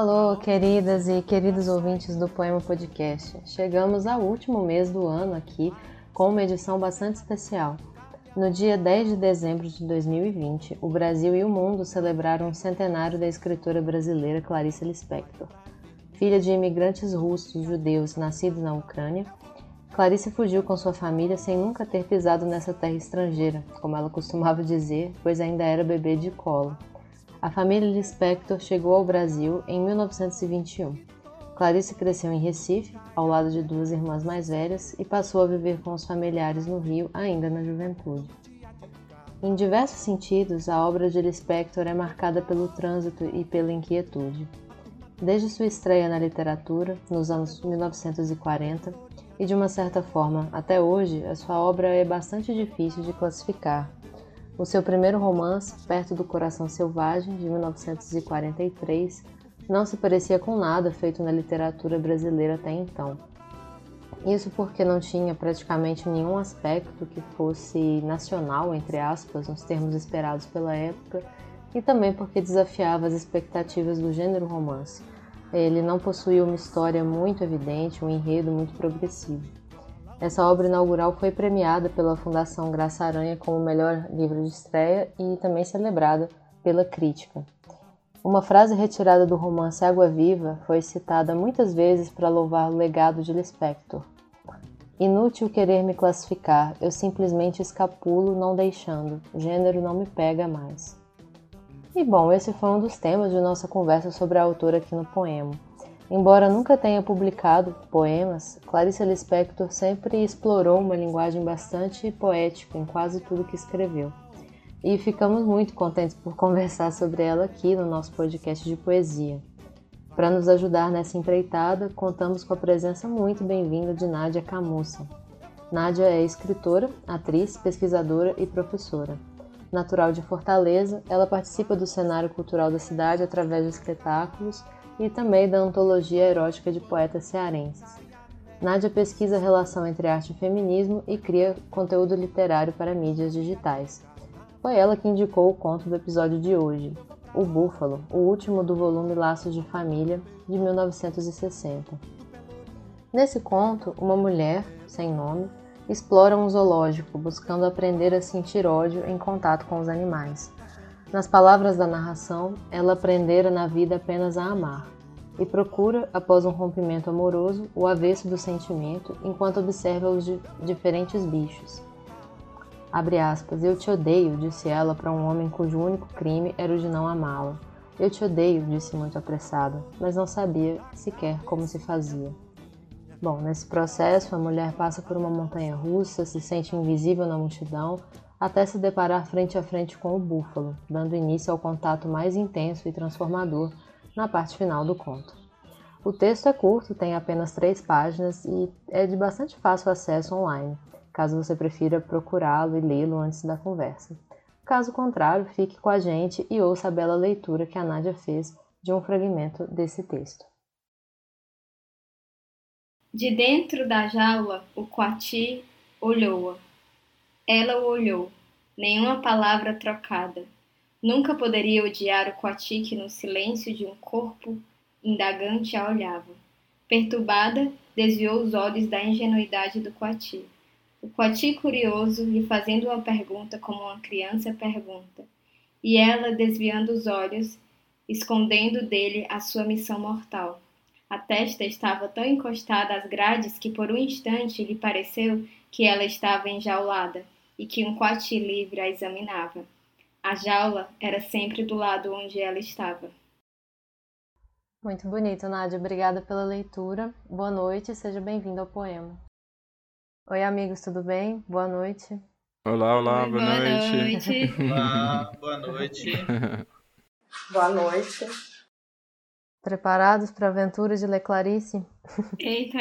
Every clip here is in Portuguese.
Alô, queridas e queridos ouvintes do Poema Podcast. Chegamos ao último mês do ano aqui com uma edição bastante especial. No dia 10 de dezembro de 2020, o Brasil e o mundo celebraram o centenário da escritora brasileira Clarice Lispector. Filha de imigrantes russos judeus nascidos na Ucrânia, Clarice fugiu com sua família sem nunca ter pisado nessa terra estrangeira, como ela costumava dizer, pois ainda era bebê de colo. A família Lispector chegou ao Brasil em 1921. Clarice cresceu em Recife, ao lado de duas irmãs mais velhas, e passou a viver com os familiares no Rio ainda na juventude. Em diversos sentidos, a obra de Lispector é marcada pelo trânsito e pela inquietude. Desde sua estreia na literatura, nos anos 1940, e de uma certa forma até hoje, a sua obra é bastante difícil de classificar, o seu primeiro romance, Perto do Coração Selvagem, de 1943, não se parecia com nada feito na literatura brasileira até então. Isso porque não tinha praticamente nenhum aspecto que fosse nacional, entre aspas, nos termos esperados pela época, e também porque desafiava as expectativas do gênero romance. Ele não possuía uma história muito evidente, um enredo muito progressivo. Essa obra inaugural foi premiada pela Fundação Graça Aranha como melhor livro de estreia e também celebrada pela crítica. Uma frase retirada do romance Água Viva foi citada muitas vezes para louvar o legado de Lispector. Inútil querer me classificar, eu simplesmente escapulo não deixando, gênero não me pega mais. E bom, esse foi um dos temas de nossa conversa sobre a autora aqui no poema. Embora nunca tenha publicado poemas, Clarice Lispector sempre explorou uma linguagem bastante poética em quase tudo que escreveu. E ficamos muito contentes por conversar sobre ela aqui no nosso podcast de poesia. Para nos ajudar nessa empreitada, contamos com a presença muito bem-vinda de Nádia Camussa. Nádia é escritora, atriz, pesquisadora e professora. Natural de Fortaleza, ela participa do cenário cultural da cidade através de espetáculos e também da antologia erótica de poetas cearenses. Nádia pesquisa a relação entre arte e feminismo e cria conteúdo literário para mídias digitais. Foi ela que indicou o conto do episódio de hoje, O Búfalo, o último do volume Laços de Família, de 1960. Nesse conto, uma mulher, sem nome, explora um zoológico buscando aprender a sentir ódio em contato com os animais. Nas palavras da narração, ela aprendera na vida apenas a amar e procura, após um rompimento amoroso, o avesso do sentimento enquanto observa os diferentes bichos. Abre aspas, eu te odeio, disse ela para um homem cujo único crime era o de não amá-la. Eu te odeio, disse muito apressada, mas não sabia sequer como se fazia. Bom, nesse processo, a mulher passa por uma montanha russa, se sente invisível na multidão, até se deparar frente a frente com o búfalo, dando início ao contato mais intenso e transformador na parte final do conto. O texto é curto, tem apenas três páginas e é de bastante fácil acesso online, caso você prefira procurá-lo e lê-lo antes da conversa. Caso contrário, fique com a gente e ouça a bela leitura que a Nádia fez de um fragmento desse texto. De dentro da jaula, o coati olhou-a ela o olhou. Nenhuma palavra trocada. Nunca poderia odiar o Coati que no silêncio de um corpo indagante a olhava. Perturbada, desviou os olhos da ingenuidade do Coati. O Coati curioso, lhe fazendo uma pergunta como uma criança pergunta. E ela, desviando os olhos, escondendo dele a sua missão mortal. A testa estava tão encostada às grades que por um instante lhe pareceu que ela estava enjaulada e que um coati livre a examinava. A jaula era sempre do lado onde ela estava. Muito bonito, Nádia. Obrigada pela leitura. Boa noite e seja bem-vindo ao poema. Oi, amigos, tudo bem? Boa noite. Olá, olá, Oi, boa, boa, noite. noite. Olá, boa noite. boa noite. Preparados para a aventura de Le Clarice? Eita,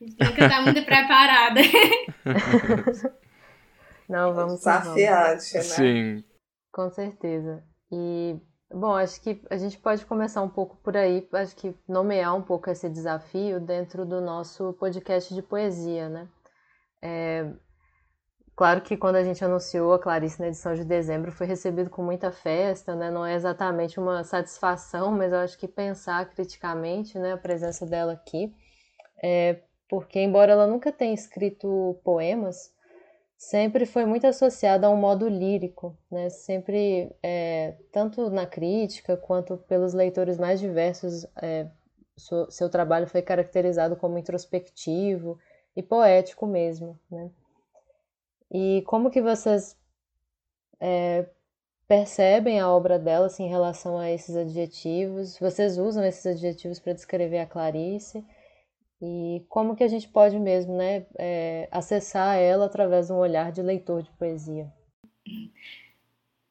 nunca está muito preparada. Não, vamos Desafiante, né? Sim. Com certeza. E, bom, acho que a gente pode começar um pouco por aí, acho que nomear um pouco esse desafio dentro do nosso podcast de poesia, né? É, Claro que quando a gente anunciou a Clarice na edição de dezembro foi recebido com muita festa, né? Não é exatamente uma satisfação, mas eu acho que pensar criticamente, né, a presença dela aqui, é porque embora ela nunca tenha escrito poemas, sempre foi muito associada a um modo lírico, né? Sempre, é, tanto na crítica quanto pelos leitores mais diversos, é, seu trabalho foi caracterizado como introspectivo e poético mesmo, né? E como que vocês é, percebem a obra dela assim, em relação a esses adjetivos? Vocês usam esses adjetivos para descrever a Clarice? E como que a gente pode mesmo né, é, acessar ela através de um olhar de leitor de poesia?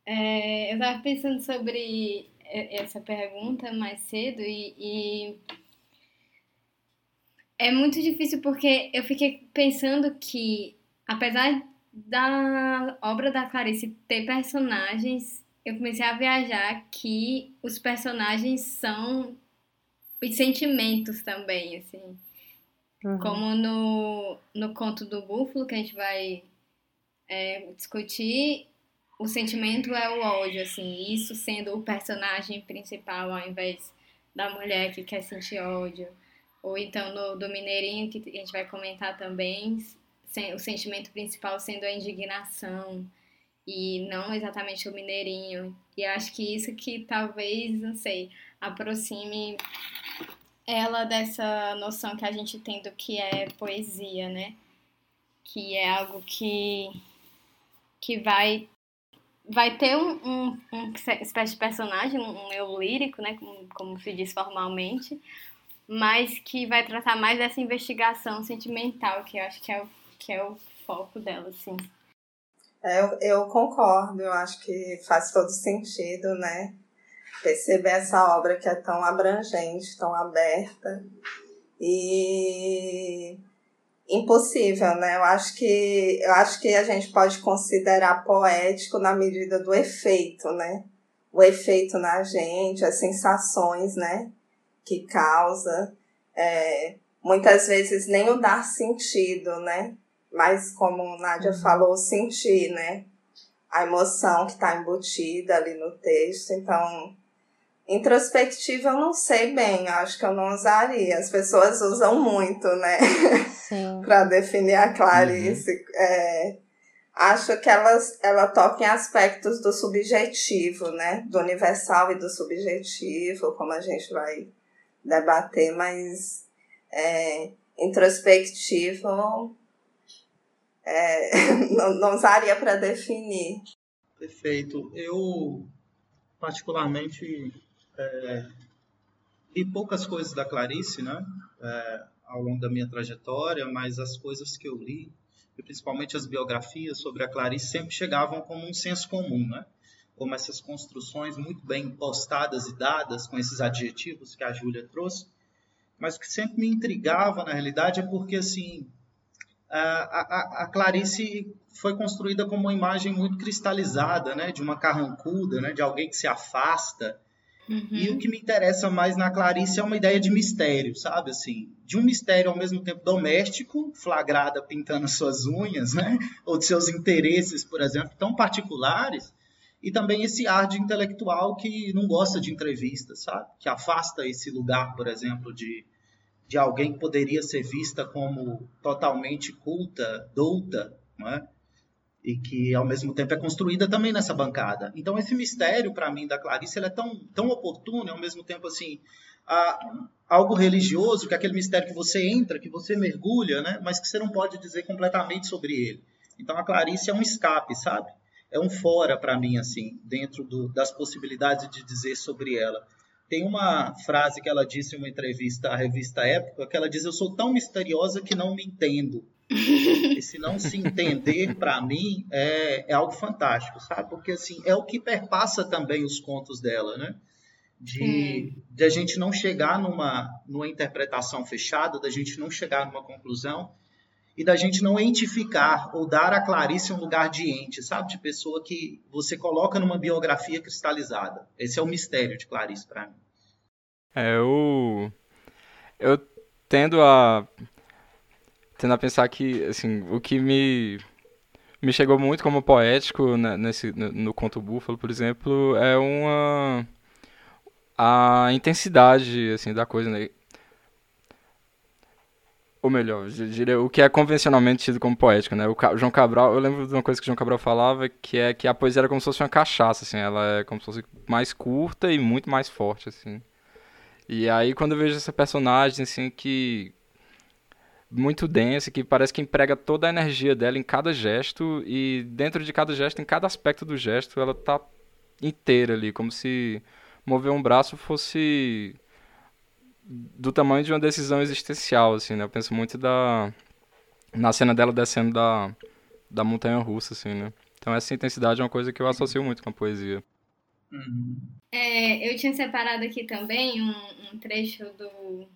É, eu estava pensando sobre essa pergunta mais cedo e, e é muito difícil porque eu fiquei pensando que, apesar da obra da Clarice ter personagens, eu comecei a viajar que os personagens são os sentimentos também, assim. Uhum. Como no, no conto do Búfalo, que a gente vai é, discutir, o sentimento é o ódio, assim. Isso sendo o personagem principal ao invés da mulher que quer sentir ódio. Ou então no do Mineirinho, que a gente vai comentar também, o sentimento principal sendo a indignação e não exatamente o mineirinho. E acho que isso que talvez, não sei, aproxime ela dessa noção que a gente tem do que é poesia, né? Que é algo que, que vai vai ter um, um, um espécie de personagem, um eu lírico, né? Como, como se diz formalmente, mas que vai tratar mais dessa investigação sentimental, que eu acho que é o que é o foco dela, assim. É, eu, eu concordo, eu acho que faz todo sentido, né? Perceber essa obra que é tão abrangente, tão aberta e impossível, né? Eu acho que eu acho que a gente pode considerar poético na medida do efeito, né? O efeito na gente, as sensações, né? Que causa. É, muitas vezes nem o dar sentido, né? mas como Nádia uhum. falou, sentir, né? A emoção que está embutida ali no texto. Então, introspectiva eu não sei bem, acho que eu não usaria. As pessoas usam muito, né? para definir a Clarice. Uhum. É, acho que elas, ela toca em aspectos do subjetivo, né? Do universal e do subjetivo, como a gente vai debater, mas é, introspectivo é, não, não usaria para definir. Perfeito. Eu, particularmente, é, poucas coisas da Clarice, né? É, ao longo da minha trajetória, mas as coisas que eu li, e principalmente as biografias sobre a Clarice, sempre chegavam como um senso comum, né? Como essas construções muito bem postadas e dadas com esses adjetivos que a Júlia trouxe, mas o que sempre me intrigava, na realidade, é porque, assim, a, a, a, Clarice foi construída como uma imagem muito cristalizada, né, de uma carrancuda, né, de alguém que se afasta. Uhum. E o que me interessa mais na Clarice é uma ideia de mistério, sabe? Assim, de um mistério ao mesmo tempo doméstico, flagrada pintando suas unhas, né? Ou de seus interesses, por exemplo, tão particulares, e também esse ar de intelectual que não gosta de entrevistas, sabe? Que afasta esse lugar, por exemplo, de de alguém que poderia ser vista como totalmente culta, douta, não é? E que ao mesmo tempo é construída também nessa bancada. Então esse mistério para mim da Clarice é tão tão oportuno, ao mesmo tempo assim a, algo religioso, que é aquele mistério que você entra, que você mergulha, né? Mas que você não pode dizer completamente sobre ele. Então a Clarice é um escape, sabe? É um fora para mim assim, dentro do, das possibilidades de dizer sobre ela. Tem uma frase que ela disse em uma entrevista à revista Época, que ela diz: Eu sou tão misteriosa que não me entendo. Esse não se entender, para mim, é, é algo fantástico, sabe? Porque, assim, é o que perpassa também os contos dela, né? De, de a gente não chegar numa, numa interpretação fechada, da gente não chegar numa conclusão e da gente não entificar ou dar a Clarice um lugar de ente, sabe? De pessoa que você coloca numa biografia cristalizada. Esse é o mistério de Clarice para mim. É, eu, eu tendo a tendo a pensar que assim o que me me chegou muito como poético né, nesse, no, no conto Búfalo, por exemplo, é uma a intensidade assim da coisa, né? Ou melhor, diria o que é convencionalmente tido como poético, né? O João Cabral, eu lembro de uma coisa que o João Cabral falava, que é que a poesia era como se fosse uma cachaça, assim, ela é como se fosse mais curta e muito mais forte, assim. E aí quando eu vejo essa personagem, assim, que muito densa, que parece que emprega toda a energia dela em cada gesto e dentro de cada gesto, em cada aspecto do gesto, ela tá inteira ali, como se mover um braço fosse do tamanho de uma decisão existencial, assim, né? Eu penso muito da na cena dela descendo da da montanha russa, assim, né? Então essa intensidade é uma coisa que eu associo muito com a poesia. Uhum. É, eu tinha separado aqui também um, um trecho do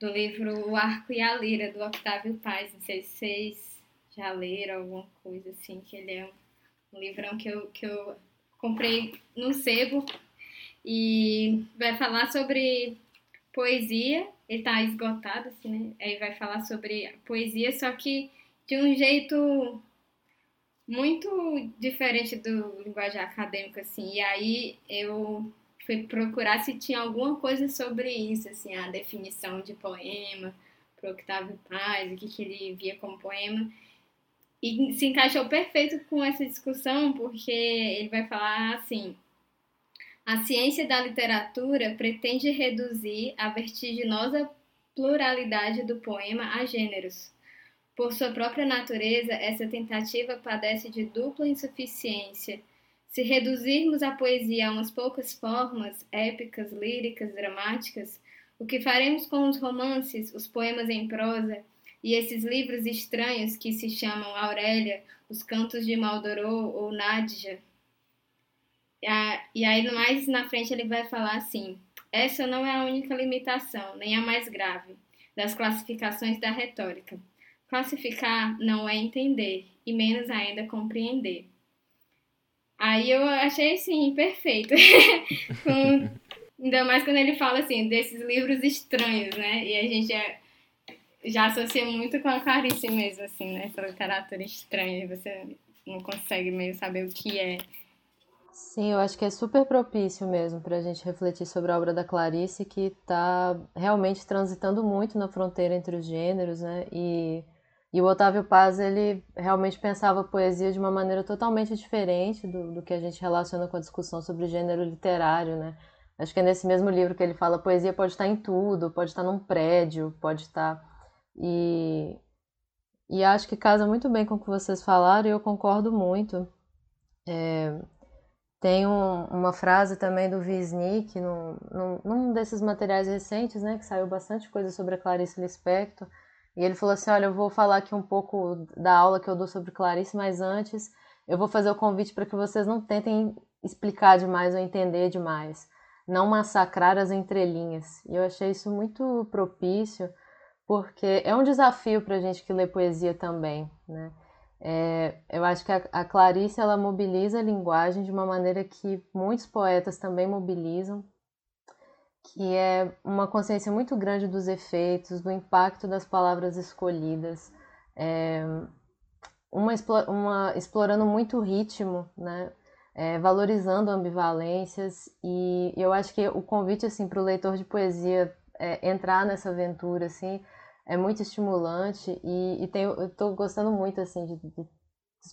do livro O Arco e a Lira, do Octávio Paz. Não sei se vocês já leram alguma coisa assim, que ele é um livrão que eu, que eu comprei no sebo e vai falar sobre poesia. Ele tá esgotado, assim, né? Aí vai falar sobre poesia, só que de um jeito muito diferente do linguagem acadêmica, assim. E aí eu fui procurar se tinha alguma coisa sobre isso, assim, a definição de poema para Octávio Paz, o que, que ele via como poema. E se encaixou perfeito com essa discussão, porque ele vai falar assim: a ciência da literatura pretende reduzir a vertiginosa pluralidade do poema a gêneros. Por sua própria natureza, essa tentativa padece de dupla insuficiência se reduzirmos a poesia a umas poucas formas, épicas, líricas, dramáticas, o que faremos com os romances, os poemas em prosa e esses livros estranhos que se chamam Aurélia, Os Cantos de Maldorô ou Nádja? E aí, mais na frente, ele vai falar assim: essa não é a única limitação, nem a mais grave, das classificações da retórica. Classificar não é entender, e menos ainda compreender. Aí eu achei, assim, perfeito. Com, ainda mais quando ele fala, assim, desses livros estranhos, né? E a gente já, já associa muito com a Clarice mesmo, assim, né? Essa literatura estranha. Você não consegue meio saber o que é. Sim, eu acho que é super propício mesmo para a gente refletir sobre a obra da Clarice, que está realmente transitando muito na fronteira entre os gêneros, né? E e o Otávio Paz, ele realmente pensava a poesia de uma maneira totalmente diferente do, do que a gente relaciona com a discussão sobre gênero literário, né? Acho que é nesse mesmo livro que ele fala, poesia pode estar em tudo, pode estar num prédio, pode estar... E, e acho que casa muito bem com o que vocês falaram e eu concordo muito. É, tem um, uma frase também do Wisnik, num, num, num desses materiais recentes, né, que saiu bastante coisa sobre a Clarice Lispector, e ele falou assim: Olha, eu vou falar aqui um pouco da aula que eu dou sobre Clarice, mas antes eu vou fazer o convite para que vocês não tentem explicar demais ou entender demais, não massacrar as entrelinhas. E eu achei isso muito propício, porque é um desafio para a gente que lê poesia também, né? É, eu acho que a, a Clarice ela mobiliza a linguagem de uma maneira que muitos poetas também mobilizam, que é uma consciência muito grande dos efeitos, do impacto das palavras escolhidas, é, uma, uma, explorando muito o ritmo, né? É, valorizando ambivalências e eu acho que o convite assim para o leitor de poesia é, entrar nessa aventura assim é muito estimulante e, e tenho, eu estou gostando muito assim de, de,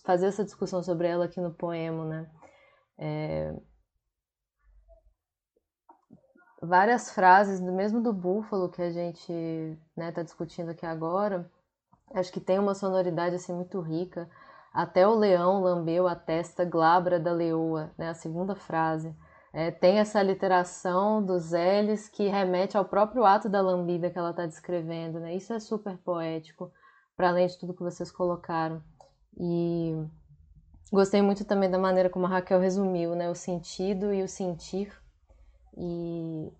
fazer essa discussão sobre ela aqui no poema, né? É, várias frases, mesmo do búfalo que a gente está né, tá discutindo aqui agora, acho que tem uma sonoridade assim muito rica. Até o leão lambeu a testa glabra da leoa, né, a segunda frase. É, tem essa literação dos L's que remete ao próprio ato da lambida que ela está descrevendo. Né? Isso é super poético, para além de tudo que vocês colocaram. E gostei muito também da maneira como a Raquel resumiu né? o sentido e o sentir e,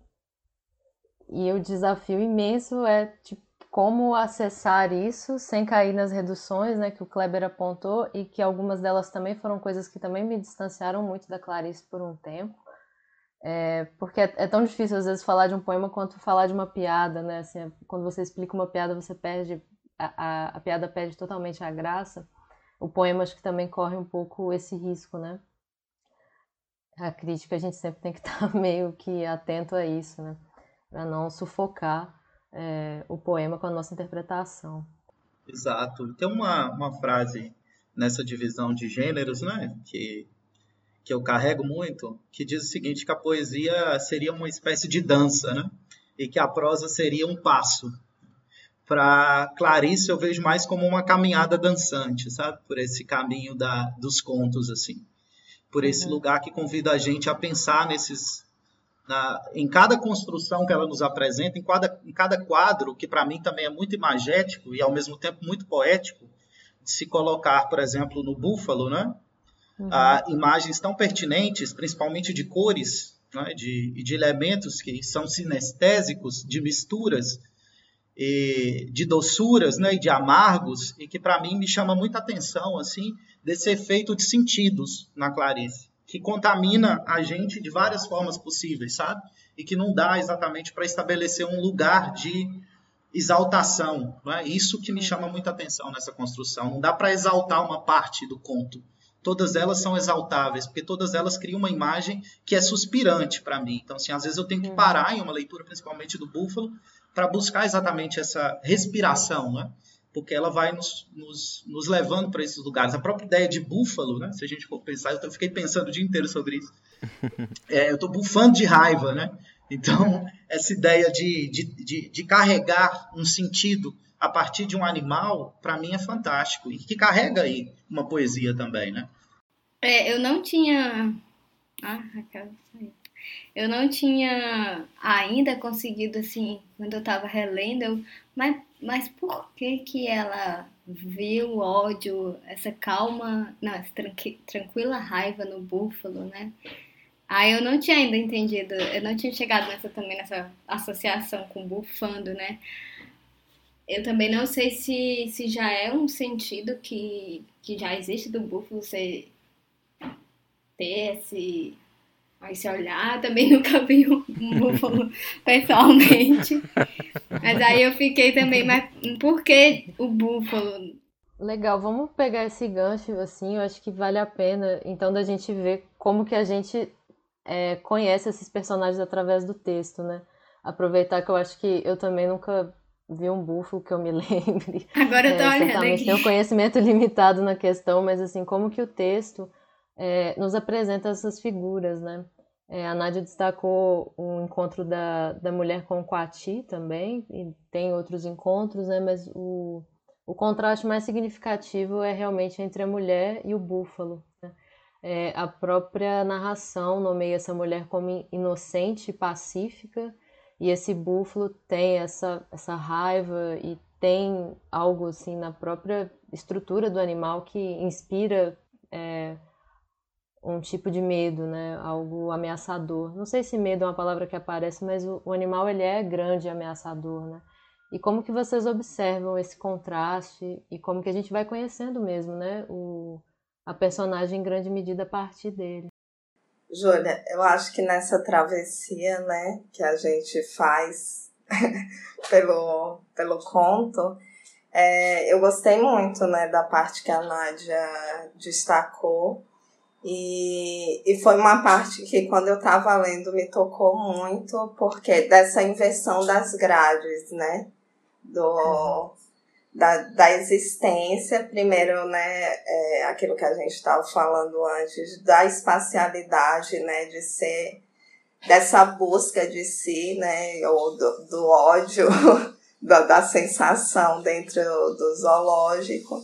e o desafio imenso é tipo, como acessar isso sem cair nas reduções né, que o Kleber apontou e que algumas delas também foram coisas que também me distanciaram muito da Clarice por um tempo. É, porque é, é, tão difícil às vezes falar de um poema quanto falar de uma piada, né? Assim, quando você explica uma piada, você perde a, a, a piada perde totalmente a graça. o poema acho que também corre um pouco esse risco, né? A crítica a gente sempre tem que estar meio que atento a isso, né? Para não sufocar é, o poema com a nossa interpretação. Exato. Tem uma, uma frase nessa divisão de gêneros, né? Que, que eu carrego muito, que diz o seguinte, que a poesia seria uma espécie de dança, né? E que a prosa seria um passo para Clarice eu vejo mais como uma caminhada dançante, sabe? Por esse caminho da, dos contos, assim. Por esse uhum. lugar que convida a gente a pensar nesses. Na, em cada construção que ela nos apresenta, em cada, em cada quadro, que para mim também é muito imagético e ao mesmo tempo muito poético, de se colocar, por exemplo, no búfalo, né? Uhum. Ah, imagens tão pertinentes, principalmente de cores, né? de, de elementos que são sinestésicos, de misturas, de doçuras né, e de amargos, e que para mim me chama muita atenção assim desse efeito de sentidos na Clarice, que contamina a gente de várias formas possíveis, sabe? E que não dá exatamente para estabelecer um lugar de exaltação. Não é? Isso que me chama muita atenção nessa construção. Não dá para exaltar uma parte do conto. Todas elas são exaltáveis, porque todas elas criam uma imagem que é suspirante para mim. Então, assim, às vezes eu tenho que parar em uma leitura, principalmente do Búfalo, para buscar exatamente essa respiração, né? porque ela vai nos, nos, nos levando para esses lugares. A própria ideia de búfalo, né? se a gente for pensar, eu fiquei pensando o dia inteiro sobre isso. É, eu estou bufando de raiva, né? Então, essa ideia de, de, de, de, carregar um sentido a partir de um animal, para mim é fantástico. E que carrega aí uma poesia também, né? É, eu não tinha. Ah, Raquel saiu eu não tinha ainda conseguido, assim, quando eu tava relendo, eu, mas, mas por que que ela viu o ódio, essa calma, não, essa tranqui, tranquila raiva no búfalo, né? Aí eu não tinha ainda entendido, eu não tinha chegado nessa também, nessa associação com bufando, né? Eu também não sei se, se já é um sentido que, que já existe do búfalo você ter esse Aí se olhar, também nunca vi um, búfalo pessoalmente. Mas aí eu fiquei também, mas por que o búfalo? Legal, vamos pegar esse gancho assim, eu acho que vale a pena então da gente ver como que a gente é, conhece esses personagens através do texto, né? Aproveitar que eu acho que eu também nunca vi um búfalo que eu me lembre. Agora eu tô é, olhando certamente tenho conhecimento limitado na questão, mas assim, como que o texto é, nos apresenta essas figuras, né? É, a Nádia destacou o encontro da, da mulher com o Coati também, e tem outros encontros, né? Mas o, o contraste mais significativo é realmente entre a mulher e o búfalo. Né? É, a própria narração nomeia essa mulher como inocente e pacífica, e esse búfalo tem essa, essa raiva e tem algo assim na própria estrutura do animal que inspira é, um tipo de medo, né? Algo ameaçador. Não sei se medo é uma palavra que aparece, mas o, o animal ele é grande e ameaçador, né? E como que vocês observam esse contraste e como que a gente vai conhecendo mesmo, né? O, a personagem em grande medida a partir dele. Júlia, eu acho que nessa travessia, né, que a gente faz pelo, pelo conto, é, eu gostei muito, né, da parte que a Nádia destacou, e, e foi uma parte que, quando eu estava lendo, me tocou muito, porque dessa inversão das grades, né? Do, da, da existência, primeiro, né? É, aquilo que a gente estava falando antes, da espacialidade, né? De ser dessa busca de si, né? Ou do, do ódio, da, da sensação dentro do zoológico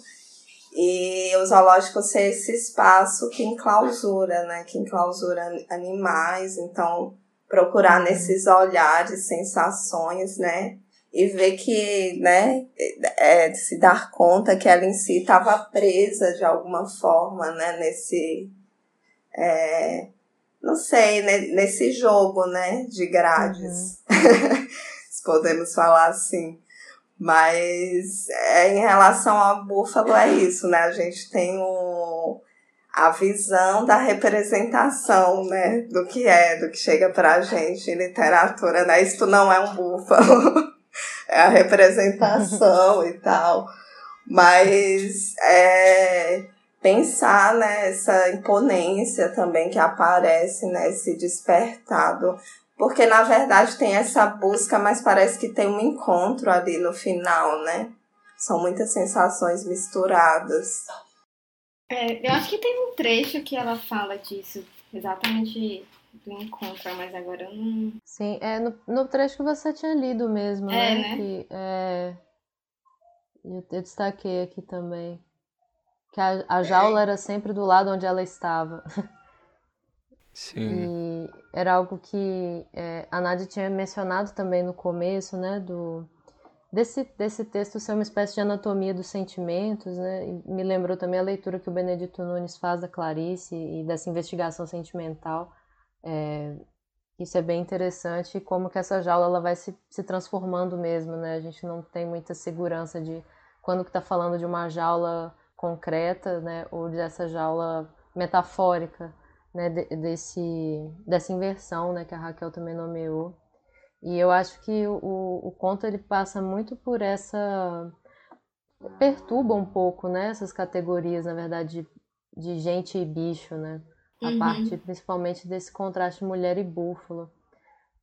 e o zoológico ser esse espaço que enclausura, né? Que enclausura animais, então procurar nesses olhares, sensações, né? E ver que, né, é, se dar conta que ela em si estava presa de alguma forma, né, nesse, é, não sei, né, nesse jogo, né, de grades, uhum. se podemos falar assim. Mas é, em relação ao búfalo é isso, né? A gente tem o, a visão da representação, né? Do que é, do que chega pra gente em literatura, né? Isto não é um búfalo, é a representação e tal. Mas é, pensar nessa imponência também que aparece, nesse né, despertado. Porque na verdade tem essa busca, mas parece que tem um encontro ali no final, né? São muitas sensações misturadas. É, eu acho que tem um trecho que ela fala disso, exatamente do encontro, mas agora eu não. Sim, é no, no trecho que você tinha lido mesmo, é, né? né? Que, é, eu, eu destaquei aqui também. Que a, a jaula era sempre do lado onde ela estava. Sim. E era algo que é, a Nádia tinha mencionado também no começo, né? Do, desse, desse texto ser uma espécie de anatomia dos sentimentos, né? E me lembrou também a leitura que o Benedito Nunes faz da Clarice e dessa investigação sentimental. É, isso é bem interessante como que essa jaula ela vai se, se transformando mesmo, né? A gente não tem muita segurança de quando que está falando de uma jaula concreta, né? Ou dessa jaula metafórica, né? De, desse, dessa inversão, né? Que a Raquel também nomeou. E eu acho que o, o conto ele passa muito por essa perturba um pouco, né, essas categorias, na verdade, de, de gente e bicho, né? A Uhum. parte principalmente desse contraste mulher e búfalo.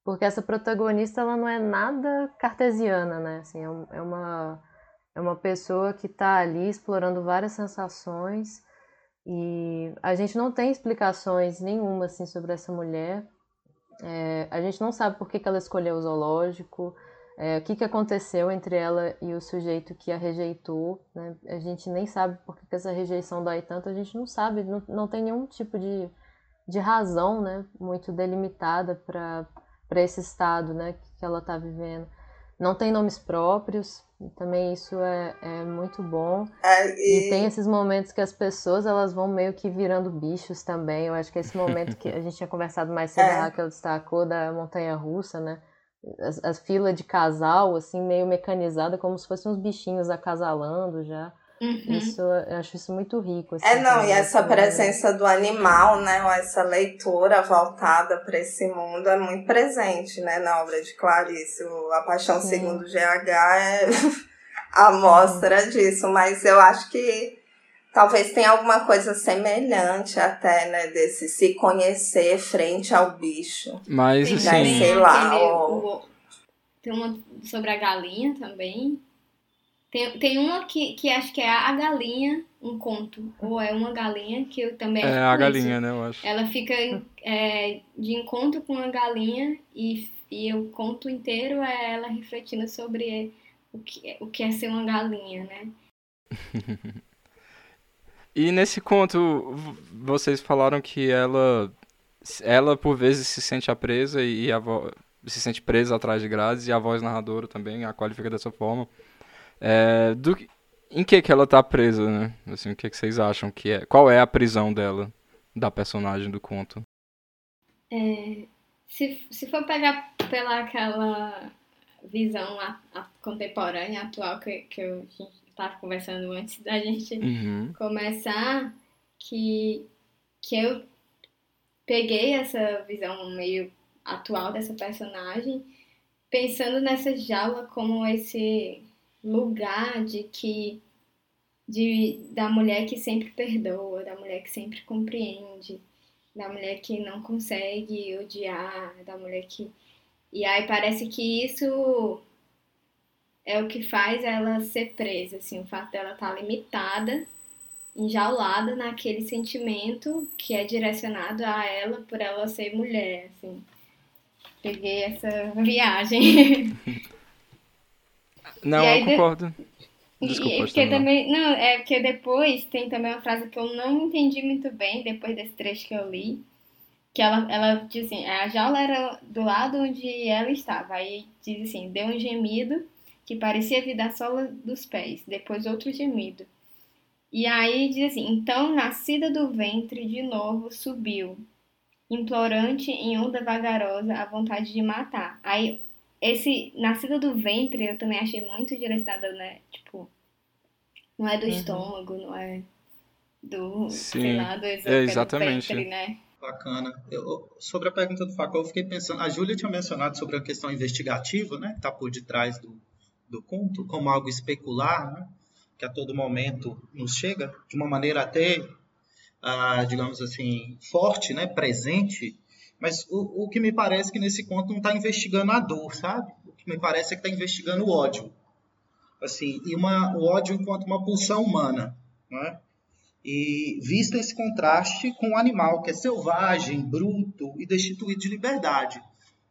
Porque essa protagonista ela não é nada cartesiana, né? Assim, é, um- é uma é uma pessoa que está ali explorando várias sensações e a gente não tem explicações nenhuma assim sobre essa mulher. É, a gente não sabe por que, que ela escolheu o zoológico, é, o que, que aconteceu entre ela e o sujeito que a rejeitou. Né? A gente nem sabe por que, que essa rejeição dói tanto, a gente não sabe, não, não tem nenhum tipo de, de razão né, muito delimitada para esse estado né, que ela está vivendo. Não tem nomes próprios, e também isso é, é muito bom. É, E e, tem esses momentos que as pessoas elas vão meio que virando bichos também. Eu acho que esse momento que a gente tinha conversado mais cedo, É. a Raquel destacou da montanha russa, né? As, as filas de casal, assim, meio mecanizada, como se fossem uns bichinhos acasalando já. Uhum. Isso, eu acho isso muito rico. Assim, é, não, e essa presença do animal, né, ou essa leitura voltada para esse mundo é muito presente, né, na obra de Clarice. O A Paixão Sim. Segundo GH é a mostra disso, mas eu acho que talvez tenha alguma coisa semelhante até, né, desse se conhecer frente ao bicho. Mas Sim. assim. sei lá, aquele- ó. o- tem uma sobre a galinha também. Tem, tem uma que, que acho que é a galinha, um conto. Ou é uma galinha que eu também É a com isso. galinha, né, eu acho. Ela fica é, de encontro com a galinha e, e o conto inteiro é ela refletindo sobre o que, o que é ser uma galinha, né? E nesse conto, vocês falaram que ela, ela por vezes se sente a presa e a se sente presa atrás de grades e a voz narradora também a qualifica dessa forma. É, do, em que que ela tá presa, né? Assim, o que que vocês acham que é? Qual é a prisão dela, da personagem do conto? Se, se for pegar pela aquela visão a- a- contemporânea, atual, que, que eu, a gente estava conversando antes da gente Uhum. começar, que, que eu peguei essa visão meio atual dessa personagem, pensando nessa jaula como esse lugar de que de, da mulher que sempre perdoa, da mulher que sempre compreende, da mulher que não consegue odiar, da mulher que. E aí parece que isso é o que faz ela ser presa, assim, o fato dela estar limitada, enjaulada naquele sentimento que é direcionado a ela por ela ser mulher, assim. Peguei essa viagem. Não, E eu concordo. E- Desculpa, e pode porque também, não, é porque depois tem também uma frase que eu não entendi muito bem depois desse trecho que eu li, que ela, ela diz assim, a jaula era do lado onde ela estava, aí diz assim, deu um gemido que parecia vir da sola dos pés, depois outro gemido. E aí diz assim, então nascida do ventre de novo subiu, implorante em onda vagarosa a vontade de matar. Aí esse nascida do ventre eu também achei muito direcionada, né? Tipo, não é do Uhum. estômago, não é do, Sim, sei lá, do é, exatamente. ventre, né? Bacana. Eu- sobre a pergunta do Facol, eu fiquei pensando. A Júlia tinha mencionado sobre a questão investigativa, né? Que está por detrás do, do conto, como algo especular, né? que a todo momento nos chega, de uma maneira até, ah, digamos assim, forte, né, presente, mas o, o que me parece que nesse conto não está investigando a dor, sabe? O que me parece é que está investigando o ódio. Assim, e uma, o ódio enquanto uma pulsão humana, né? E visto esse contraste com o animal que é selvagem, bruto e destituído de liberdade.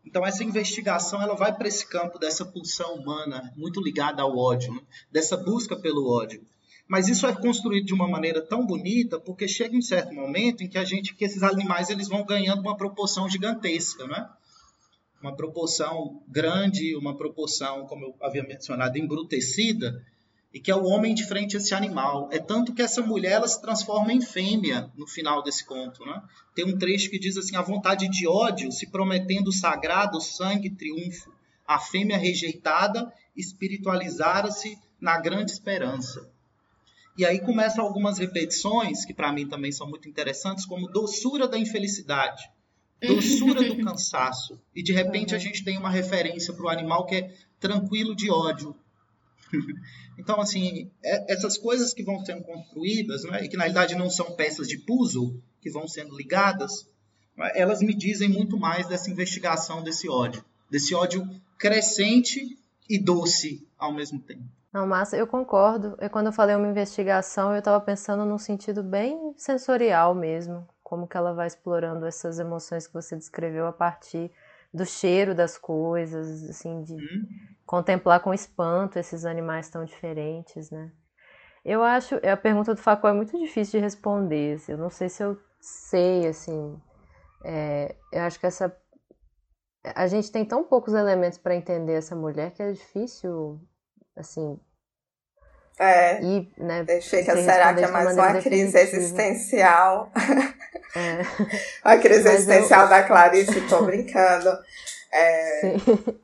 Então essa investigação ela vai para esse campo dessa pulsão humana muito ligada ao ódio, né? dessa busca pelo ódio. Mas isso é construído de uma maneira tão bonita porque chega um certo momento em que a gente, que esses animais eles vão ganhando uma proporção gigantesca, né? Uma proporção grande, uma proporção, como eu havia mencionado, embrutecida, e que é o homem de frente a esse animal. É tanto que essa mulher ela se transforma em fêmea no final desse conto. Né? Tem um trecho que diz assim: a vontade de ódio se prometendo sagrado, sangue, triunfo. A fêmea rejeitada espiritualizara-se na grande esperança. E aí começam algumas repetições que para mim também são muito interessantes, como doçura da infelicidade, doçura do cansaço. E de repente a uhum. gente tem uma referência para o animal que é tranquilo de ódio, então, assim, é, essas coisas que vão sendo construídas, né, e que na realidade não são peças de puzzle que vão sendo ligadas, né, elas me dizem muito mais dessa investigação desse ódio, desse ódio crescente e doce ao mesmo tempo. Não, massa, eu concordo. E quando eu falei uma investigação, eu estava pensando num sentido bem sensorial mesmo, como que ela vai explorando essas emoções que você descreveu a partir do cheiro das coisas, assim, de hum. contemplar com espanto esses animais tão diferentes, né? Eu acho, a pergunta do Facó é muito difícil de responder, assim, eu não sei se eu sei, assim, é, eu acho que essa, a gente tem tão poucos elementos para entender essa mulher que é difícil, assim, é. E, né, Fica, será que é mais uma crise existencial? É. a crise mas existencial eu... da Clarice, tô brincando. É...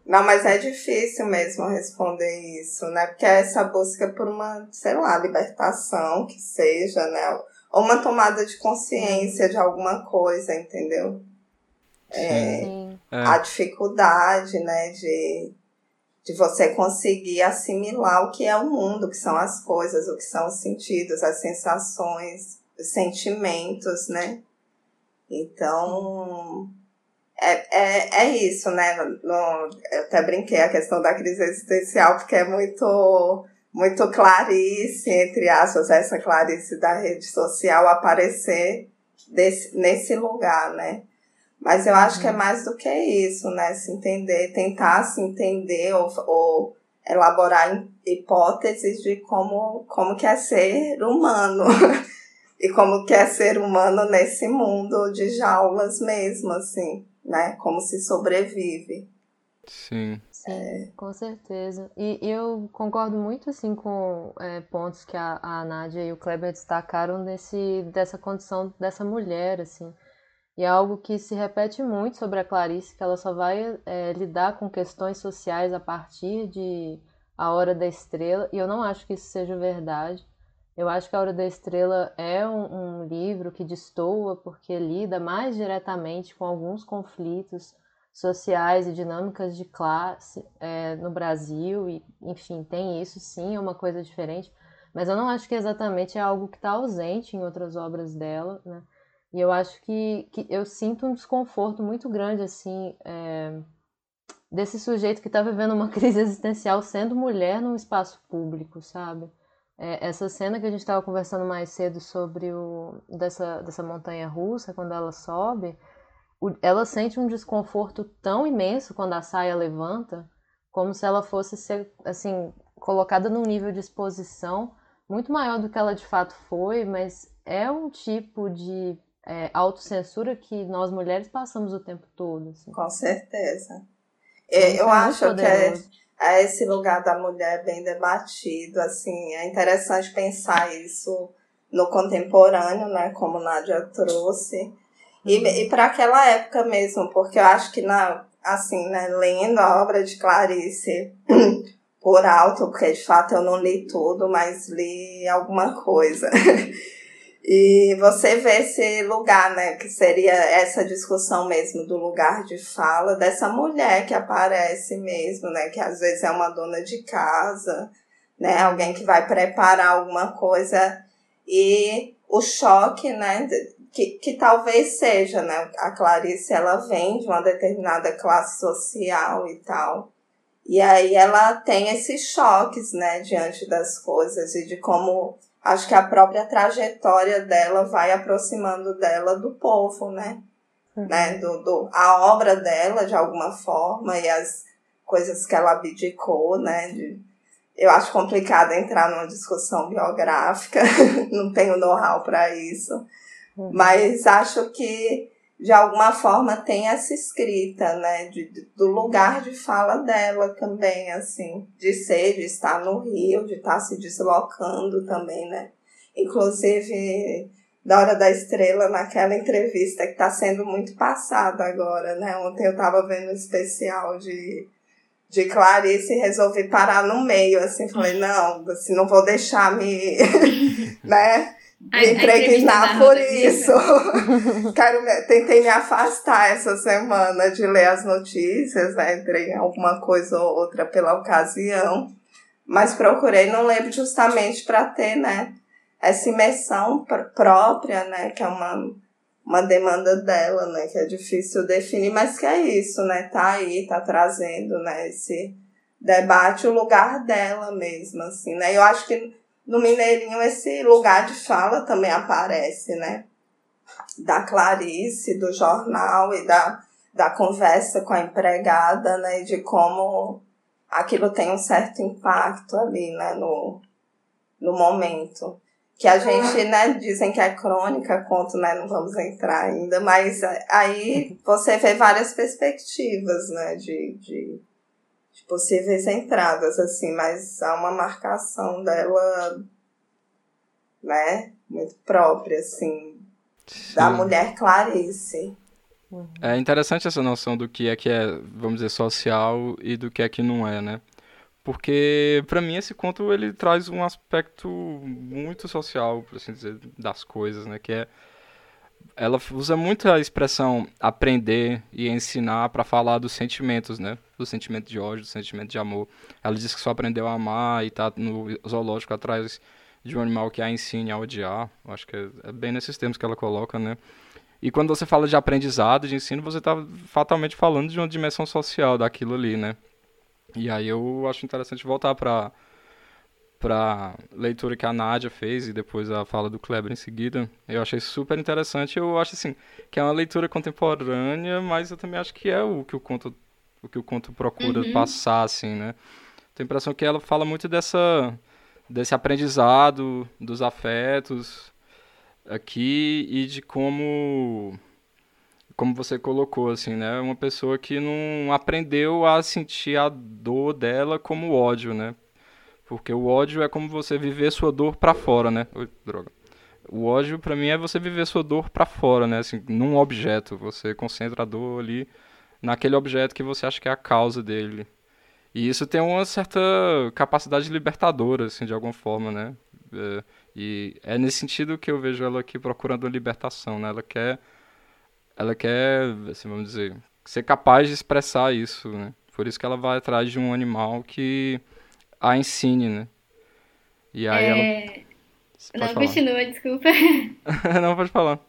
Não, mas é difícil mesmo responder isso, né? Porque é essa busca por uma, sei lá, libertação que seja, né? Ou uma tomada de consciência de alguma coisa, entendeu? É, Sim. A dificuldade, né, de de você conseguir assimilar o que é o mundo, o que são as coisas, o que são os sentidos, as sensações, os sentimentos, né? Então, é, é, é isso, né? No, eu até brinquei a questão da crise existencial, porque é muito, muito clarice, entre aspas, essa clarice da rede social aparecer desse, nesse lugar, né? Mas eu acho que é uhum. mais do que isso, né? Se entender, tentar se entender ou, ou elaborar hipóteses de como, como que é ser humano. e como que é ser humano nesse mundo de jaulas mesmo, assim, né? Como se sobrevive. Sim. Sim, é... com certeza. E eu concordo muito, assim, com é, pontos que a, a Nádia e o Kleber destacaram desse, dessa condição dessa mulher, assim e é algo que se repete muito sobre a Clarice, que ela só vai é, lidar com questões sociais a partir de A Hora da Estrela, e eu não acho que isso seja verdade. Eu acho que A Hora da Estrela é um, um livro que destoa porque lida mais diretamente com alguns conflitos sociais e dinâmicas de classe é, no Brasil, e enfim, tem isso sim, é uma coisa diferente, mas eu não acho que exatamente é algo que está ausente em outras obras dela, né? E eu acho que, que eu sinto um desconforto muito grande, assim, é, desse sujeito que está vivendo uma crise existencial sendo mulher num espaço público, sabe? É, essa cena que a gente estava conversando mais cedo sobre o dessa, dessa montanha russa, quando ela sobe, o, ela sente um desconforto tão imenso quando a saia levanta, como se ela fosse ser, assim, colocada num nível de exposição muito maior do que ela de fato foi, mas é um tipo de é, autocensura que nós mulheres passamos o tempo todo. Assim. Com certeza. É, eu acho que é, é, esse lugar da mulher bem debatido, assim, é interessante pensar isso no contemporâneo, né, como Nádia trouxe, e, uhum. e para aquela época mesmo, porque eu acho que na, assim, né, lendo a obra de Clarice por alto, porque de fato eu não li tudo, mas li alguma coisa. E você vê esse lugar, né, que seria essa discussão mesmo do lugar de fala dessa mulher que aparece mesmo, né, que às vezes é uma dona de casa, né? Alguém que vai preparar alguma coisa e o choque, né? Que, que talvez seja, né? A Clarice, ela vem de uma determinada classe social e tal. E aí ela tem esses choques, né? Diante das coisas e de como acho que a própria trajetória dela vai aproximando dela do povo, né? Uhum. né? Do, do, a obra dela, de alguma forma, e as coisas que ela abdicou, né? De, eu acho complicado entrar numa discussão biográfica, não tenho know-how para isso, uhum. mas acho que de alguma forma tem essa escrita, né, de, do lugar de fala dela também, assim, de ser, de estar no Rio, de estar se deslocando também, né. Inclusive, da Hora da Estrela, naquela entrevista que está sendo muito passada agora, né, ontem eu estava vendo um especial de de Clarice e resolvi parar no meio, assim, falei, não, assim, não vou deixar me, né, me impregnar por isso. Quero me, tentei me afastar essa semana de ler as notícias, né, entrei em alguma coisa ou outra pela ocasião, mas procurei, não lembro justamente para ter, né, essa imersão pr própria, né, que é uma uma demanda dela, né? Que é difícil definir, mas que é isso, né? Tá aí, tá trazendo, né? Esse debate, o lugar dela mesmo, assim, né? Eu acho que no Mineirinho esse lugar de fala também aparece, né? Da Clarice, do jornal e da, da conversa com a empregada, né? De como aquilo tem um certo impacto ali, né? No, no momento que a gente, né, dizem que é crônica, conto, né, não vamos entrar ainda, mas aí você vê várias perspectivas, né, de, de possíveis entradas, assim, mas há uma marcação dela, né, muito própria, assim, Sim. da mulher Clarice. É interessante essa noção do que é que é, vamos dizer, social e do que é que não é, né? porque para mim esse conto ele traz um aspecto muito social, por assim dizer, das coisas, né, que é ela usa muito a expressão aprender e ensinar para falar dos sentimentos, né? Do sentimento de ódio, do sentimento de amor. Ela diz que só aprendeu a amar e tá no zoológico atrás de um animal que a ensine a odiar. Acho que é, é bem nesses termos que ela coloca, né? E quando você fala de aprendizado, de ensino, você está fatalmente falando de uma dimensão social daquilo ali, né? E aí eu acho interessante voltar para para leitura que a Nádia fez e depois a fala do Kleber em seguida. Eu achei super interessante. Eu acho assim que é uma leitura contemporânea, mas eu também acho que é o que o conto o que o conto procura uhum. passar assim, né? Tenho a impressão que ela fala muito dessa desse aprendizado dos afetos aqui e de como como você colocou, assim, né? Uma pessoa que não aprendeu a sentir a dor dela como ódio, né? Porque o ódio é como você viver sua dor para fora, né? Ui, droga. O ódio para mim é você viver sua dor para fora, né? Assim, num objeto, você concentra a dor ali naquele objeto que você acha que é a causa dele. E isso tem uma certa capacidade libertadora, assim, de alguma forma, né? É, e é nesse sentido que eu vejo ela aqui procurando libertação, né? Ela quer ela quer, assim, vamos dizer, ser capaz de expressar isso, né? Por isso que ela vai atrás de um animal que a ensine, né? E aí é... ela... Não, continua, desculpa. Não, pode falar.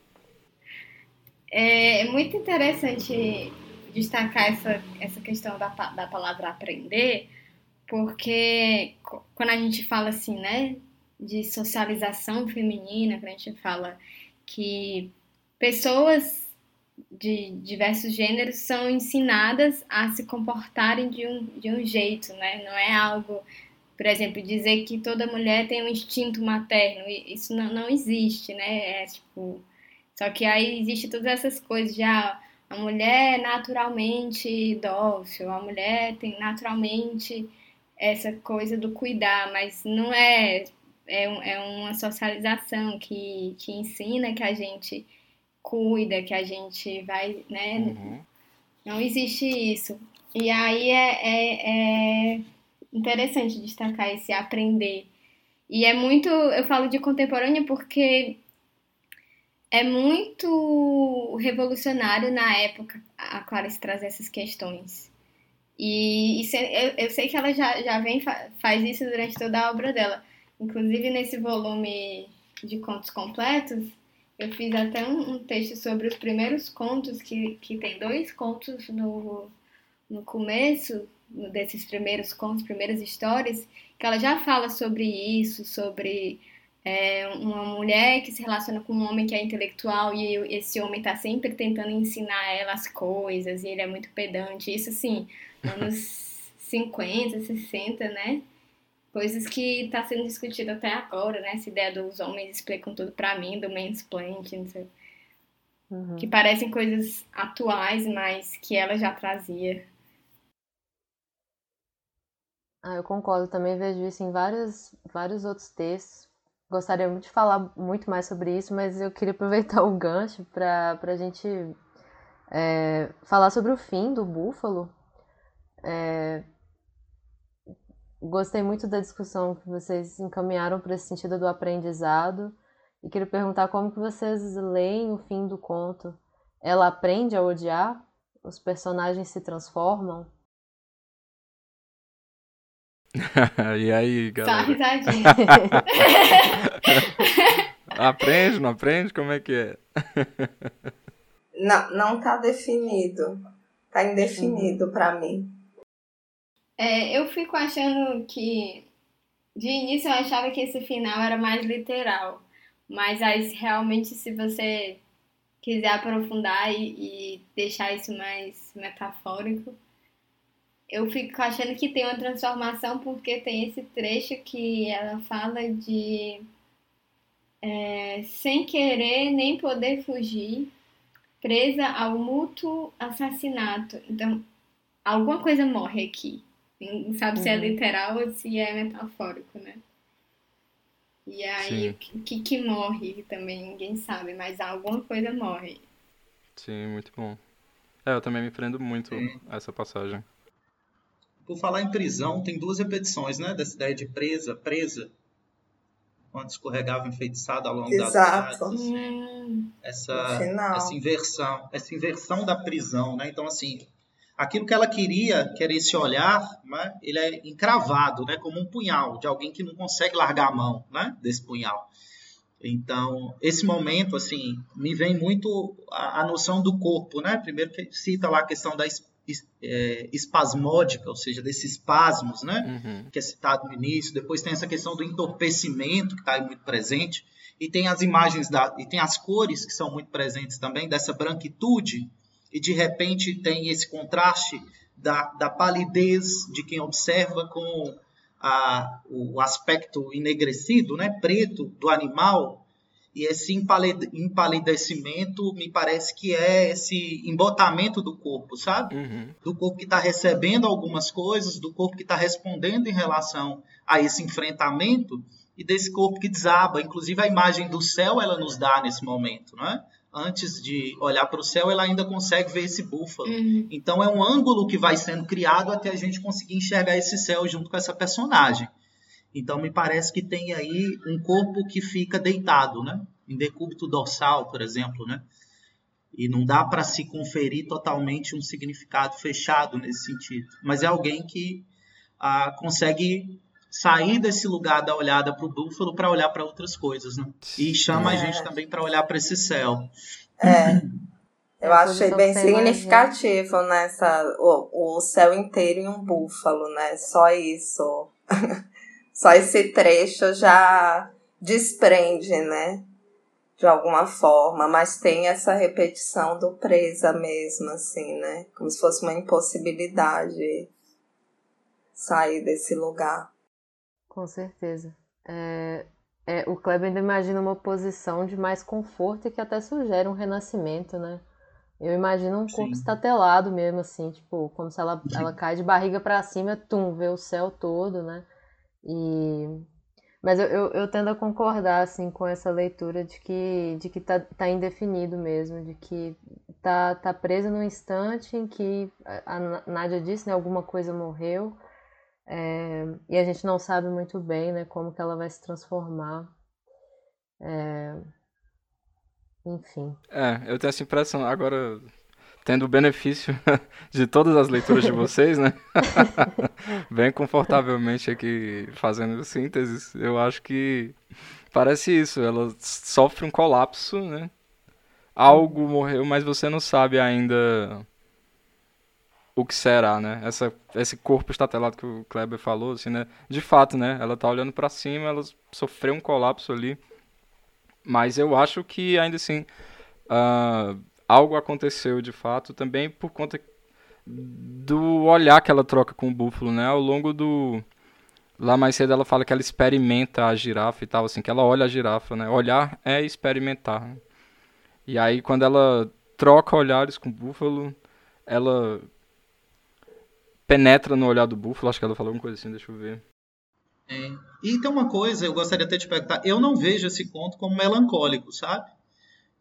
É, é muito interessante destacar essa, essa questão da, da palavra aprender, porque quando a gente fala assim, né, de socialização feminina, quando a gente fala que pessoas de diversos gêneros são ensinadas a se comportarem de um, de um jeito, né? Não é algo, por exemplo, dizer que toda mulher tem um instinto materno, isso não, não existe, né? É tipo. Só que aí existe todas essas coisas já. A mulher é naturalmente dócil, a mulher tem naturalmente essa coisa do cuidar, mas não é. É, é uma socialização que, que ensina que a gente cuida, que a gente vai, né? Uhum. Não existe isso. E aí é, é, é interessante destacar esse aprender. E é muito, eu falo de contemporânea porque é muito revolucionário na época a Clarice trazer essas questões. E isso, é, eu, eu sei que ela já, já vem faz isso durante toda a obra dela. Inclusive nesse volume de contos completos, eu fiz até um, um texto sobre os primeiros contos, que, que tem dois contos no, no começo desses primeiros contos, primeiras histórias, que ela já fala sobre isso, sobre é, uma mulher que se relaciona com um homem que é intelectual e esse homem está sempre tentando ensinar ela as coisas e ele é muito pedante. Isso, assim, anos 50, 60, né? Coisas que está sendo discutido até agora, né? Essa ideia dos homens explicam tudo para mim, do mansplaining, não sei. Uhum. Que parecem coisas atuais, mas que ela já trazia. Ah, eu concordo, também vejo isso em vários, vários outros textos gostaria muito de falar muito mais sobre isso, mas eu queria aproveitar o gancho para a gente é, falar sobre o fim do búfalo. É, gostei muito da discussão que vocês encaminharam para esse sentido do aprendizado e queria perguntar como que vocês leem o fim do conto. Ela aprende a odiar? Os personagens se transformam? e aí, galera? Só risadinha. aprende, não aprende? Como é que é? não, não tá definido. Tá indefinido uhum. para mim. É, eu fico achando que de início eu achava que esse final era mais literal, mas aí realmente se você quiser aprofundar e, e deixar isso mais metafórico, eu fico achando que tem uma transformação porque tem esse trecho que ela fala de é, sem querer nem poder fugir, presa ao mútuo assassinato. Então, alguma coisa morre aqui. Não sabe uhum. se é uhum. literal ou se é metafórico, né? E aí, o que, que morre também ninguém sabe, mas alguma coisa morre. Sim, muito bom. É, eu também me prendo muito Sim. a essa passagem. Por falar em prisão, tem duas repetições, né? Dessa ideia de presa, presa. Quando escorregava enfeitiçado ao longo Exato. das tardes. Hum. Essa, essa inversão, essa inversão da prisão, né? Então, assim, aquilo que ela queria, que era esse olhar, né? ele é encravado, né? Como um punhal de alguém que não consegue largar a mão, né? Desse punhal. Então, esse momento, assim, me vem muito a, a noção do corpo, né? Primeiro que cita lá a questão da é, espasmódica, ou seja, desses espasmos, né? Uhum. Que é citado no início. Depois tem essa questão do entorpecimento, que está muito presente. E tem as imagens, da, e tem as cores que são muito presentes também, dessa branquitude. E de repente tem esse contraste da, da palidez de quem observa com a, o aspecto enegrecido, né? Preto do animal e esse empalidecimento me parece que é esse embotamento do corpo, sabe? Uhum. Do corpo que está recebendo algumas coisas, do corpo que está respondendo em relação a esse enfrentamento e desse corpo que desaba. Inclusive a imagem do céu ela nos dá nesse momento, não é? Antes de olhar para o céu, ela ainda consegue ver esse búfalo. Uhum. Então é um ângulo que vai sendo criado até a gente conseguir enxergar esse céu junto com essa personagem. Então me parece que tem aí um corpo que fica deitado, né? Em decúbito dorsal, por exemplo, né? E não dá para se conferir totalmente um significado fechado nesse sentido. Mas é alguém que ah, consegue sair desse lugar da olhada para o búfalo para olhar para outras coisas, né? E chama é. a gente também para olhar para esse céu. É. Eu achei bem significativo nessa né, o, o céu inteiro em um búfalo, né? Só isso. Só esse trecho já desprende, né? De alguma forma, mas tem essa repetição do presa mesmo, assim, né? Como se fosse uma impossibilidade sair desse lugar. Com certeza. É, é, o Kleber ainda imagina uma posição de mais conforto e que até sugere um renascimento, né? Eu imagino um corpo Sim. estatelado mesmo, assim, tipo, como se ela, ela cai de barriga para cima, tum, vê o céu todo, né? E mas eu, eu, eu, tendo a concordar assim com essa leitura de que de que tá, tá indefinido mesmo, de que tá tá presa no instante em que a Nádia disse, né, alguma coisa morreu. É, e a gente não sabe muito bem, né, como que ela vai se transformar. É, enfim. É, eu tenho essa impressão agora tendo o benefício de todas as leituras de vocês, né? Bem confortavelmente aqui fazendo sínteses, eu acho que parece isso. Ela sofre um colapso, né? Algo morreu, mas você não sabe ainda o que será, né? Essa, esse corpo estatelado que o Kleber falou, assim, né? De fato, né? Ela tá olhando para cima, ela sofreu um colapso ali. Mas eu acho que ainda assim. Uh, algo aconteceu de fato também por conta do olhar que ela troca com o búfalo, né? Ao longo do lá mais cedo ela fala que ela experimenta a girafa e tal, assim, que ela olha a girafa, né? Olhar é experimentar. E aí quando ela troca olhares com o búfalo, ela penetra no olhar do búfalo, acho que ela falou alguma coisa assim, deixa eu ver. É. E tem uma coisa, eu gostaria até de perguntar, eu não vejo esse conto como melancólico, sabe?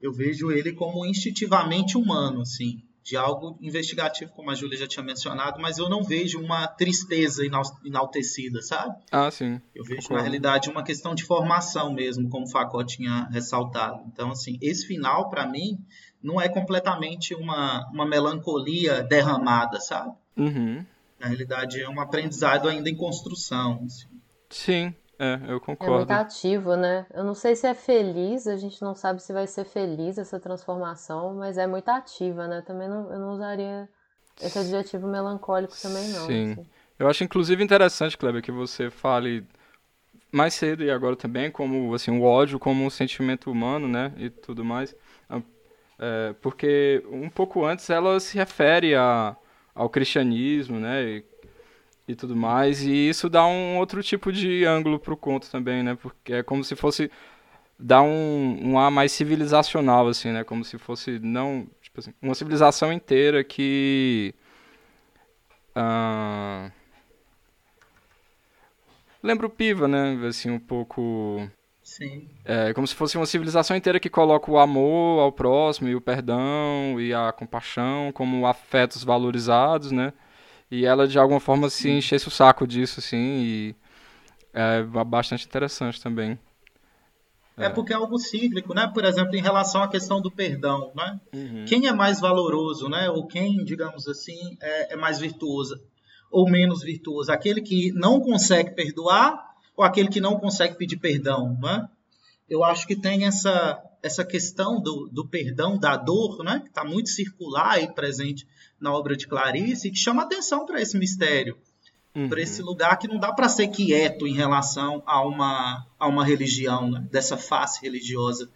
eu vejo ele como instintivamente humano, assim, de algo investigativo, como a Júlia já tinha mencionado, mas eu não vejo uma tristeza enaltecida, sabe? Ah, sim. Eu vejo, Concordo. na realidade, uma questão de formação mesmo, como o Facó tinha ressaltado. Então, assim, esse final, para mim, não é completamente uma, uma melancolia derramada, sabe? Uhum. Na realidade, é um aprendizado ainda em construção. Assim. Sim, é, eu concordo. É muito ativo, né? Eu não sei se é feliz, a gente não sabe se vai ser feliz essa transformação, mas é muito ativa, né? Também não, eu não usaria esse adjetivo melancólico também, não. Sim. Assim. Eu acho inclusive interessante, Kleber, que você fale mais cedo e agora também como assim o ódio como um sentimento humano, né? E tudo mais. É, porque um pouco antes ela se refere a, ao cristianismo, né? E e tudo mais. E isso dá um outro tipo de ângulo pro conto também, né? Porque é como se fosse dar um, um ar mais civilizacional, assim, né? Como se fosse não, tipo assim, uma civilização inteira que uh... lembra o Piva, né? Assim, um pouco Sim. É como se fosse uma civilização inteira que coloca o amor ao próximo e o perdão e a compaixão como afetos valorizados, né? E ela, de alguma forma, se enchesse o saco disso, assim, e é bastante interessante também. É. é porque é algo cíclico, né? Por exemplo, em relação à questão do perdão, né? Uhum. Quem é mais valoroso, né? Ou quem, digamos assim, é, é mais virtuoso ou menos virtuoso? Aquele que não consegue perdoar ou aquele que não consegue pedir perdão, né? Eu acho que tem essa essa questão do, do perdão, da dor, né? Que está muito circular e presente na obra de Clarice, que chama atenção para esse mistério, uhum. para esse lugar que não dá para ser quieto em relação a uma, a uma religião, né? dessa face religiosa.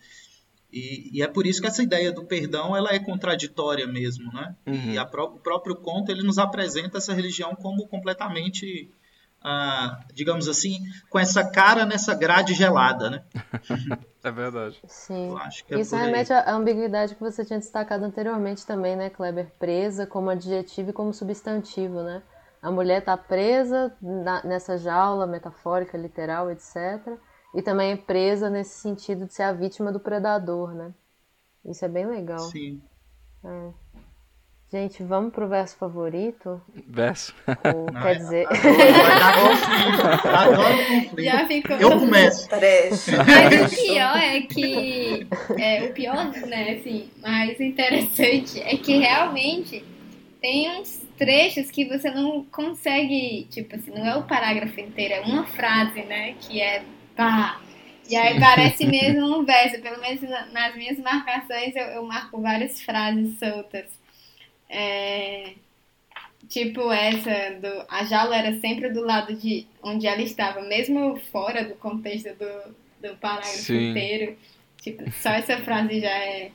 E, e, é por isso que essa ideia do perdão ela é contraditória mesmo, né? Uhum. E pró o próprio conto ele nos apresenta essa religião como completamente ah, digamos assim, com essa cara nessa grade gelada, né? é verdade. Sim. É Isso remete à ambiguidade que você tinha destacado anteriormente também, né, Kleber? Presa como adjetivo e como substantivo, né? A mulher está presa na, nessa jaula metafórica, literal, etc. E também é presa nesse sentido de ser a vítima do predador, né? Isso é bem legal. Sim. É. Gente, vamos pro verso favorito? Verso. Ou, Não, quer dizer. Adoro conflito. Já ficou. Eu começo. Mas o pior é que. É, o pior, né, assim, mais interessante é que realmente tem uns trechos que você não consegue. Tipo assim, não é o parágrafo inteiro, é uma frase, né? Que é pá. E aí parece mesmo um verso. Pelo menos nas minhas marcações eu, eu marco várias frases soltas. É, tipo essa do a jaula era sempre do lado de onde ela estava, mesmo fora do contexto do, do parágrafo Sim. inteiro. Tipo, só essa frase já é.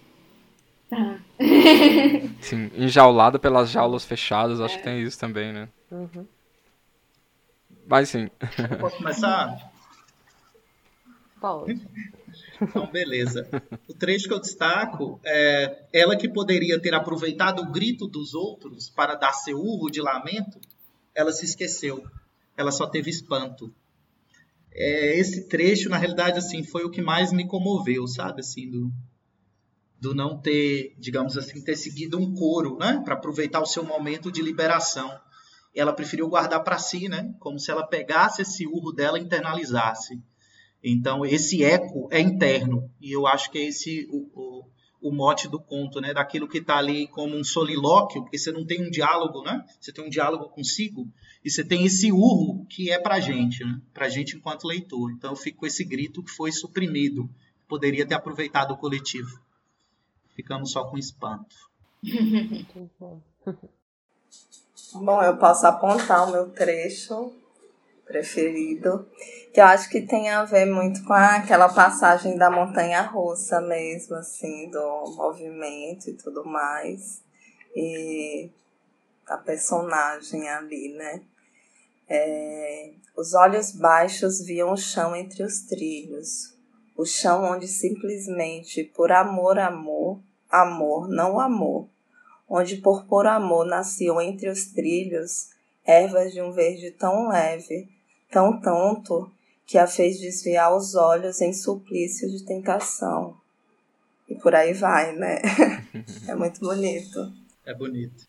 Tá. Sim, enjaulada pelas jaulas fechadas, acho é. que tem isso também, né? Uhum. Mas sim. Posso começar? Pode. Então, beleza. O trecho que eu destaco é ela que poderia ter aproveitado o grito dos outros para dar seu urro de lamento, ela se esqueceu. Ela só teve espanto. É, esse trecho, na realidade, assim, foi o que mais me comoveu, sabe? Assim, do, do não ter, digamos assim, ter seguido um coro, né? Para aproveitar o seu momento de liberação. Ela preferiu guardar para si, né? Como se ela pegasse esse urro dela e internalizasse. Então, esse eco é interno, e eu acho que é esse o, o, o mote do conto, né? Daquilo que está ali como um solilóquio, porque você não tem um diálogo, né? Você tem um diálogo consigo e você tem esse urro que é para gente, né? Para gente enquanto leitor. Então eu fico com esse grito que foi suprimido, poderia ter aproveitado o coletivo. Ficamos só com espanto. Bom, eu posso apontar o meu trecho preferido, que eu acho que tem a ver muito com aquela passagem da montanha russa mesmo, assim, do movimento e tudo mais, e a personagem ali, né? É, os olhos baixos viam o chão entre os trilhos, o chão onde simplesmente por amor, amor, amor, não amor, onde por por amor nasciam entre os trilhos ervas de um verde tão leve, tão tonto, que a fez desviar os olhos em suplício de tentação. E por aí vai, né? é muito bonito. É bonito.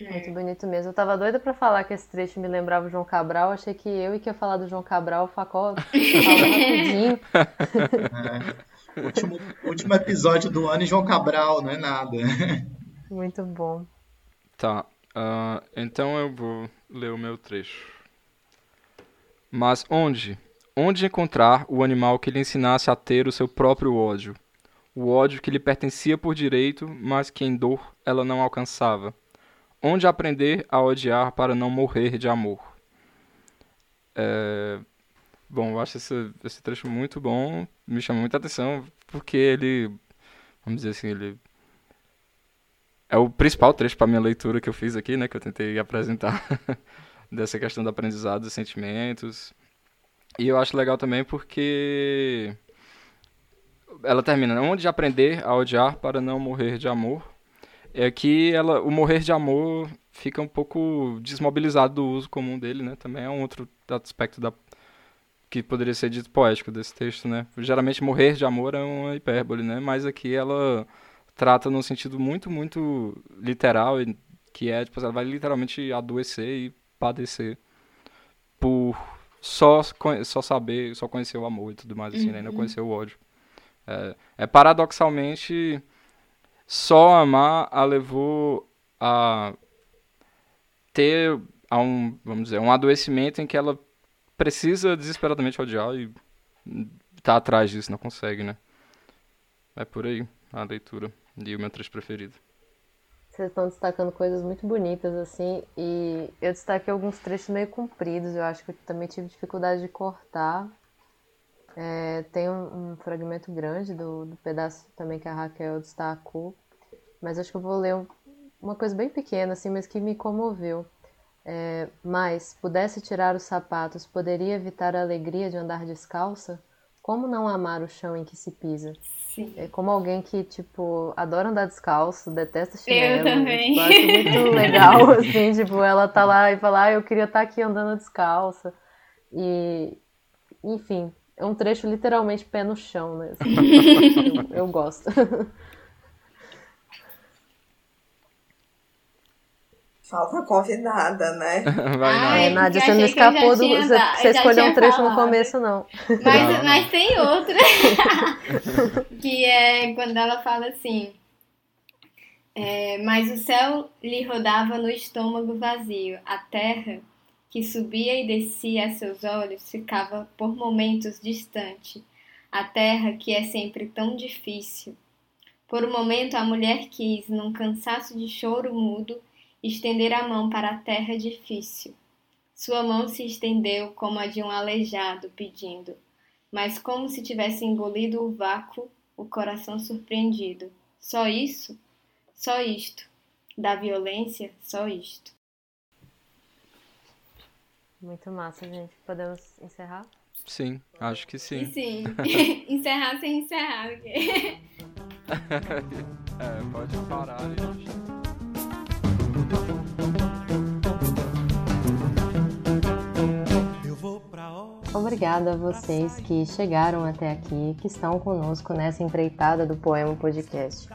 Muito bonito mesmo. Eu tava doida pra falar que esse trecho me lembrava o João Cabral. Achei que eu e que ia falar do João Cabral, o Facó rapidinho. É. Último, último episódio do ano e João Cabral, não é nada. Muito bom. Tá. Uh, então eu vou ler o meu trecho. Mas onde? Onde encontrar o animal que lhe ensinasse a ter o seu próprio ódio? O ódio que lhe pertencia por direito, mas que em dor ela não alcançava. Onde aprender a odiar para não morrer de amor? É... Bom, eu acho esse, esse trecho muito bom, me chama muita atenção, porque ele, vamos dizer assim, ele é o principal trecho para minha leitura que eu fiz aqui, né, que eu tentei apresentar dessa questão do aprendizado dos sentimentos. E eu acho legal também porque ela termina, onde aprender a odiar para não morrer de amor. É que ela, o morrer de amor fica um pouco desmobilizado do uso comum dele, né? Também é um outro aspecto da que poderia ser dito poético desse texto, né? Geralmente morrer de amor é uma hipérbole, né? Mas aqui ela trata num sentido muito, muito literal, que é, tipo, ela vai literalmente adoecer e padecer por só, só saber, só conhecer o amor e tudo mais, assim, uhum. né? Não conhecer o ódio. É, é, paradoxalmente só amar a levou a ter a um, vamos dizer, um adoecimento em que ela precisa desesperadamente odiar e tá atrás disso, não consegue, né? É por aí a leitura e o meu trecho preferido. Vocês estão destacando coisas muito bonitas, assim, e eu destaquei alguns trechos meio compridos, eu acho que eu também tive dificuldade de cortar. É, tem um, um, fragmento grande do, do, pedaço também que a Raquel destacou, mas acho que eu vou ler um, uma coisa bem pequena, assim, mas que me comoveu. É, mas, pudesse tirar os sapatos, poderia evitar a alegria de andar descalça? Como não amar o chão em que se pisa? Sim. É como alguém que, tipo, adora andar descalço, detesta chinelo. Eu também. Tipo, acho muito legal, assim, tipo, ela tá lá e fala, ah, eu queria estar tá aqui andando descalça. E, enfim, é um trecho literalmente pé no chão, né? Assim, eu, eu gosto. Falta convidada, né? Vai, Ai, Nádia, você não escapou do. Você, você escolheu um trecho falado. no começo, não. Mas, Não. mas tem outra. que é quando ela fala assim. é, mas o céu lhe rodava no estômago vazio. A terra, que subia e descia a seus olhos, ficava por momentos distante. A terra, que é sempre tão difícil. Por um momento, a mulher quis, num cansaço de choro mudo, estender a mão para a terra difícil. Sua mão se estendeu como a de um aleijado, pedindo, mas como se tivesse engolido o vácuo, o coração surpreendido. Só isso? Só isto. Da violência, só isto. Muito massa, gente. Podemos encerrar? Sim, acho que E sim. sim, encerrar sem encerrar. é, pode parar e... Obrigada a vocês que chegaram até aqui, que estão conosco nessa empreitada do Poema Podcast.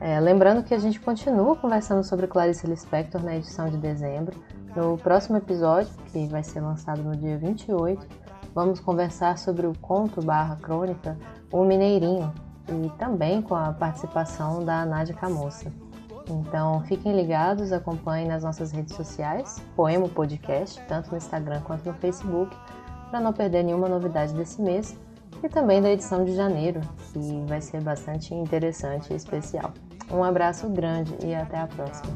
É, lembrando que a gente continua conversando sobre Clarice Lispector na edição de dezembro. No próximo episódio, que vai ser lançado no dia 28, vamos conversar sobre o conto barra crônica O Mineirinho, e também com a participação da Nádia Camoça. Então fiquem ligados, acompanhem nas nossas redes sociais, Poema Podcast, tanto no Instagram quanto no Facebook, para não perder nenhuma novidade desse mês e também da edição de janeiro, que vai ser bastante interessante e especial. Um abraço grande e até a próxima.